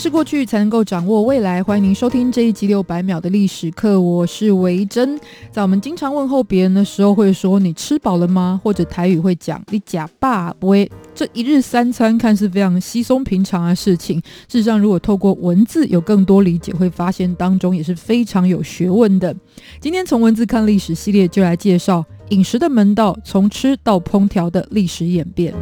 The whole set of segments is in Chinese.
是过去，才能够掌握未来。欢迎您收听这一集六百秒的历史课，我是维珍。在我们经常问候别人的时候，会说“你吃饱了吗？”或者台语会讲“你呷饱不会”。这一日三餐看似非常稀松平常的事情，事实上，如果透过文字有更多理解，会发现当中也是非常有学问的。今天从文字看历史系列，就来介绍饮食的门道，从吃到烹调的历史演变。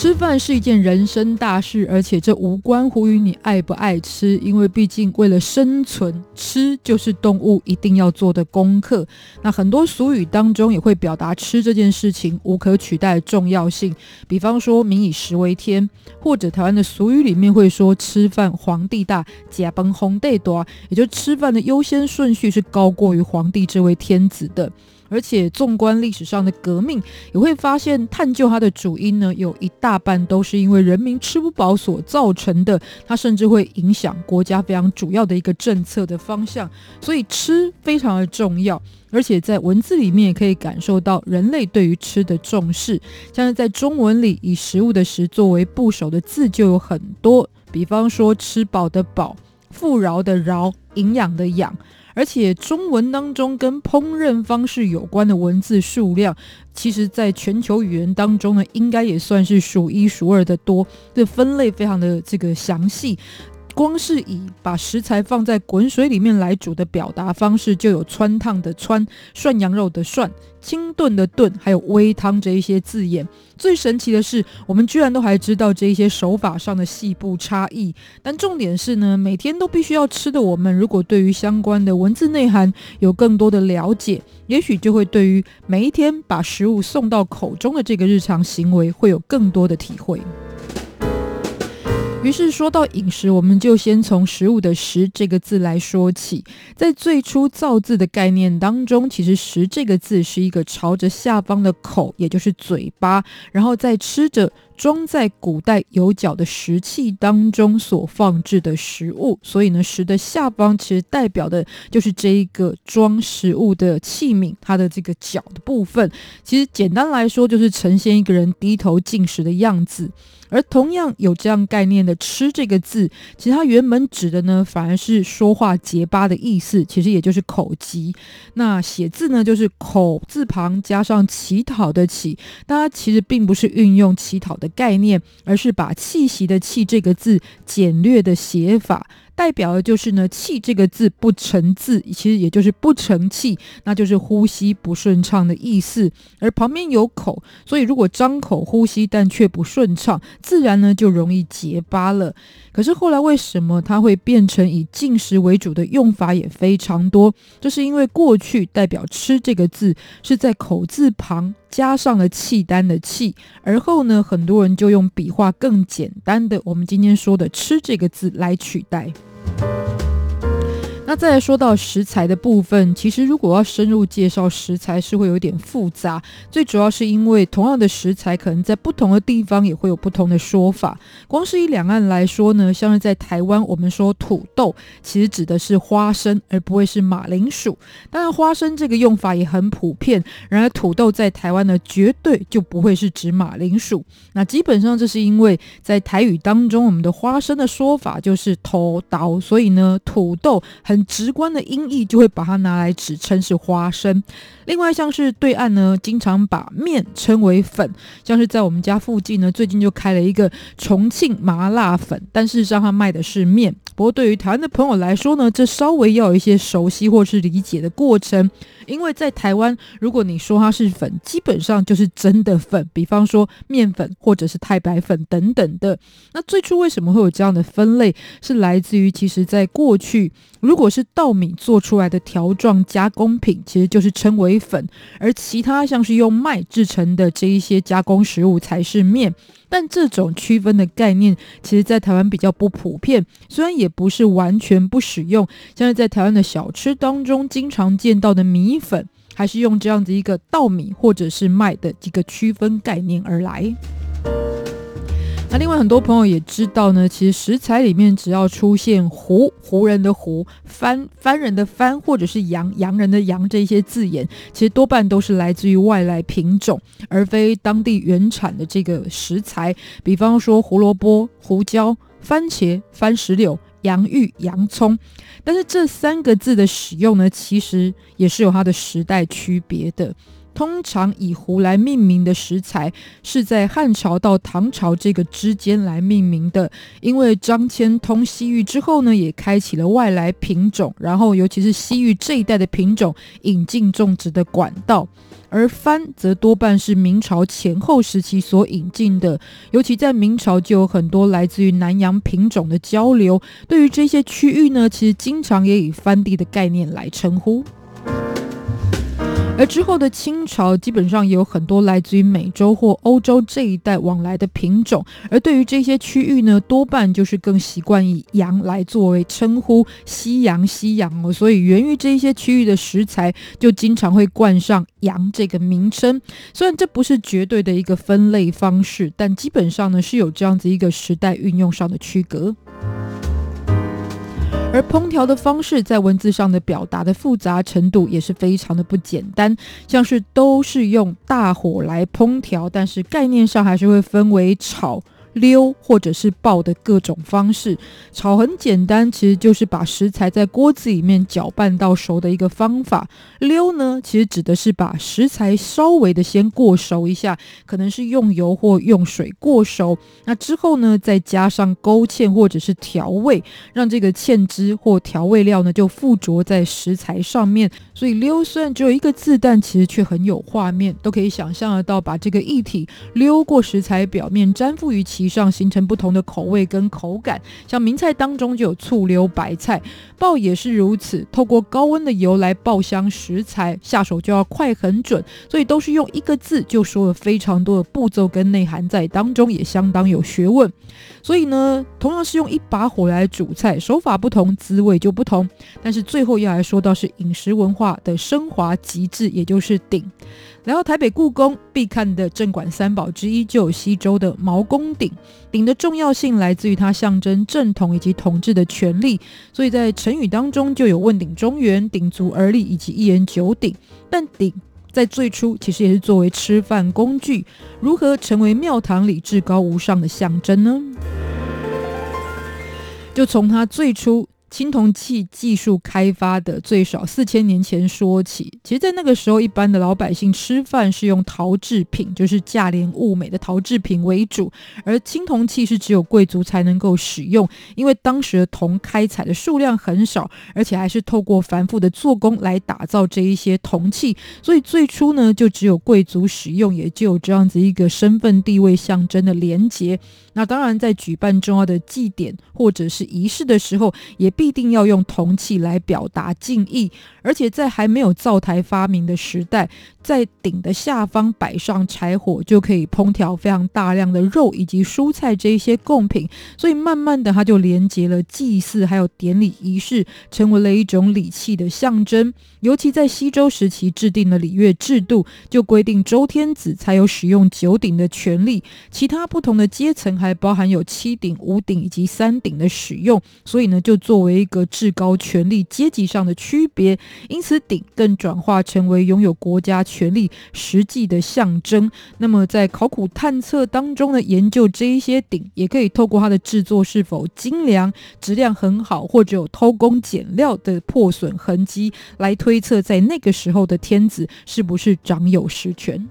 吃饭是一件人生大事，而且这无关乎于你爱不爱吃，因为毕竟为了生存，吃就是动物一定要做的功课。那很多俗语当中也会表达吃这件事情无可取代的重要性，比方说“民以食为天”，或者台湾的俗语里面会说“吃饭皇帝大，吃饭皇帝多”，也就吃饭的优先顺序是高过于皇帝这位天子的。而且，纵观历史上的革命，也会发现探究它的主因呢，有一大半都是因为人民吃不饱所造成的。它甚至会影响国家非常主要的一个政策的方向。所以，吃非常的重要。而且，在文字里面也可以感受到人类对于吃的重视。像是在中文里，以食物的食作为部首的字就有很多，比方说“吃饱”的“饱”、“富饶”的“饶”、“营养”的“养”。而且中文当中跟烹饪方式有关的文字数量，其实在全球语言当中呢，应该也算是数一数二的多。这分类非常的这个详细。光是以把食材放在滚水里面来煮的表达方式，就有汆烫的汆、涮羊肉的涮、清炖的炖，还有煨汤这一些字眼。最神奇的是，我们居然都还知道这一些手法上的细部差异。但重点是呢，每天都必须要吃的我们，如果对于相关的文字内涵有更多的了解，也许就会对于每一天把食物送到口中的这个日常行为，会有更多的体会。于是说到饮食，我们就先从食物的“食”这个字来说起。在最初造字的概念当中，其实“食”这个字是一个朝着下方的口，也就是嘴巴，然后再吃着。装在古代有角的石器当中所放置的食物，所以呢，石的下方其实代表的就是这一个装食物的器皿，它的这个角的部分。其实简单来说，就是呈现一个人低头进食的样子。而同样有这样概念的“吃”这个字，其实它原本指的呢，反而是说话结巴的意思，其实也就是口疾。那写字呢，就是口字旁加上乞讨的“乞”，但它其实并不是运用乞讨的。概念，而是把“气息”的“气”这个字简略的写法。代表的就是呢，气这个字不成字，其实也就是不成气，那就是呼吸不顺畅的意思。而旁边有口，所以如果张口呼吸但却不顺畅，自然呢就容易结巴了。可是后来为什么它会变成以进食为主的用法也非常多？这是因为过去代表吃这个字是在口字旁加上了契丹的契，而后呢很多人就用笔画更简单的我们今天说的吃这个字来取代。那再来说到食材的部分，其实如果要深入介绍食材，是会有点复杂。最主要是因为同样的食材，可能在不同的地方也会有不同的说法。光是以两岸来说呢，像是在台湾，我们说土豆，其实指的是花生，而不会是马铃薯。当然，花生这个用法也很普遍。然而，土豆在台湾呢，绝对就不会是指马铃薯。那基本上这是因为在台语当中，我们的花生的说法就是头刀，所以呢，土豆很直观的音译就会把它拿来指称是花生。另外，像是对岸呢，经常把面称为粉，像是在我们家附近呢，最近就开了一个重庆麻辣粉，但事实上它卖的是面。不过，对于台湾的朋友来说呢，这稍微要有一些熟悉或是理解的过程，因为在台湾，如果你说它是粉，基本上就是真的粉，比方说面粉或者是太白粉等等的。那最初为什么会有这样的分类？是来自于其实在过去，如果是稻米做出来的条状加工品，其实就是称为粉；而其他像是用麦制成的这一些加工食物才是面。但这种区分的概念，其实在台湾比较不普遍，虽然也不是完全不使用，像是在台湾的小吃当中经常见到的米粉，还是用这样子一个稻米或者是麦的一个区分概念而来。那另外很多朋友也知道呢，其实食材里面只要出现“胡”胡人的“胡”、番番人的“番”或者是洋洋人的“洋”这些字眼，其实多半都是来自于外来品种，而非当地原产的这个食材。比方说胡萝卜、胡椒、番茄、番石榴、洋芋、洋葱。但是这三个字的使用呢，其实也是有它的时代区别的。通常以“胡”来命名的食材，是在汉朝到唐朝这个之间来命名的。因为张骞通西域之后呢，也开启了外来品种，然后尤其是西域这一带的品种引进种植的管道。而“番”则多半是明朝前后时期所引进的，尤其在明朝就有很多来自于南洋品种的交流。对于这些区域呢，其实经常也以“番地”的概念来称呼。而之后的清朝，基本上也有很多来自于美洲或欧洲这一带往来的品种。而对于这些区域呢，多半就是更习惯以“洋”来作为称呼，西洋、西洋哦。所以源于这些区域的食材，就经常会冠上“洋”这个名称。虽然这不是绝对的一个分类方式，但基本上呢，是有这样子一个时代运用上的区隔。而烹调的方式，在文字上的表达的复杂程度也是非常的不简单，像是都是用大火来烹调，但是概念上还是会分为炒。溜或者是爆的各种方式，炒很简单，其实就是把食材在锅子里面搅拌到熟的一个方法。溜呢，其实指的是把食材稍微的先过熟一下，可能是用油或用水过熟，那之后呢，再加上勾芡或者是调味，让这个芡汁或调味料呢就附着在食材上面。所以溜虽然只有一个字，但其实却很有画面，都可以想象得到，把这个液体溜过食材表面，粘附于其上，形成不同的口味跟口感。像名菜当中就有醋溜白菜，爆也是如此，透过高温的油来爆香食材，下手就要快很准，所以都是用一个字就说了非常多的步骤跟内涵在当中，也相当有学问。所以呢，同样是用一把火来煮菜，手法不同，滋味就不同。但是最后要来说到是饮食文化的升华极致，也就是鼎。来到台北故宫必看的镇馆三宝之一，就有西周的毛公鼎。鼎的重要性来自于它象征正统以及统治的权力，所以在成语当中就有问鼎中原、鼎足而立以及一言九鼎。但鼎在最初其实也是作为吃饭工具，如何成为庙堂里至高无上的象征呢？就从它最初。青铜器技术开发的最少四千年前说起，其实，在那个时候，一般的老百姓吃饭是用陶制品，就是价廉物美的陶制品为主，而青铜器是只有贵族才能够使用，因为当时的铜开采的数量很少，而且还是透过繁复的做工来打造这一些铜器，所以最初呢，就只有贵族使用，也就有这样子一个身份地位象征的连结。那当然，在举办重要的祭典或者是仪式的时候，也必定要用铜器来表达敬意。而且在还没有灶台发明的时代，在鼎的下方摆上柴火，就可以烹调非常大量的肉以及蔬菜这一些贡品。所以慢慢的，它就连接了祭祀还有典礼仪式，成为了一种礼器的象征。尤其在西周时期制定了礼乐制度，就规定周天子才有使用九鼎的权利，其他不同的阶层还包含有七鼎、五鼎以及三鼎的使用。所以呢，就作为一个至高权力阶级上的区别。因此，鼎更转化成为拥有国家权力实际的象征。那么，在考古探测当中呢，研究这一些鼎，也可以透过它的制作是否精良、质量很好，或者有偷工减料的破损痕迹，来推测在那个时候的天子是不是掌有实权。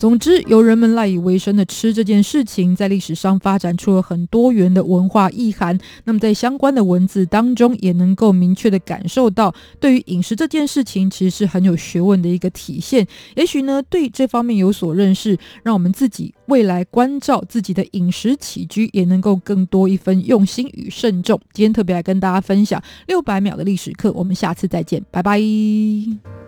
总之，由人们赖以为生的吃这件事情，在历史上发展出了很多元的文化意涵。那么，在相关的文字当中，也能够明确的感受到，对于饮食这件事情，其实是很有学问的一个体现。也许呢，对这方面有所认识，让我们自己未来关照自己的饮食起居，也能够更多一分用心与慎重。今天特别来跟大家分享六百秒的历史课，我们下次再见，拜拜。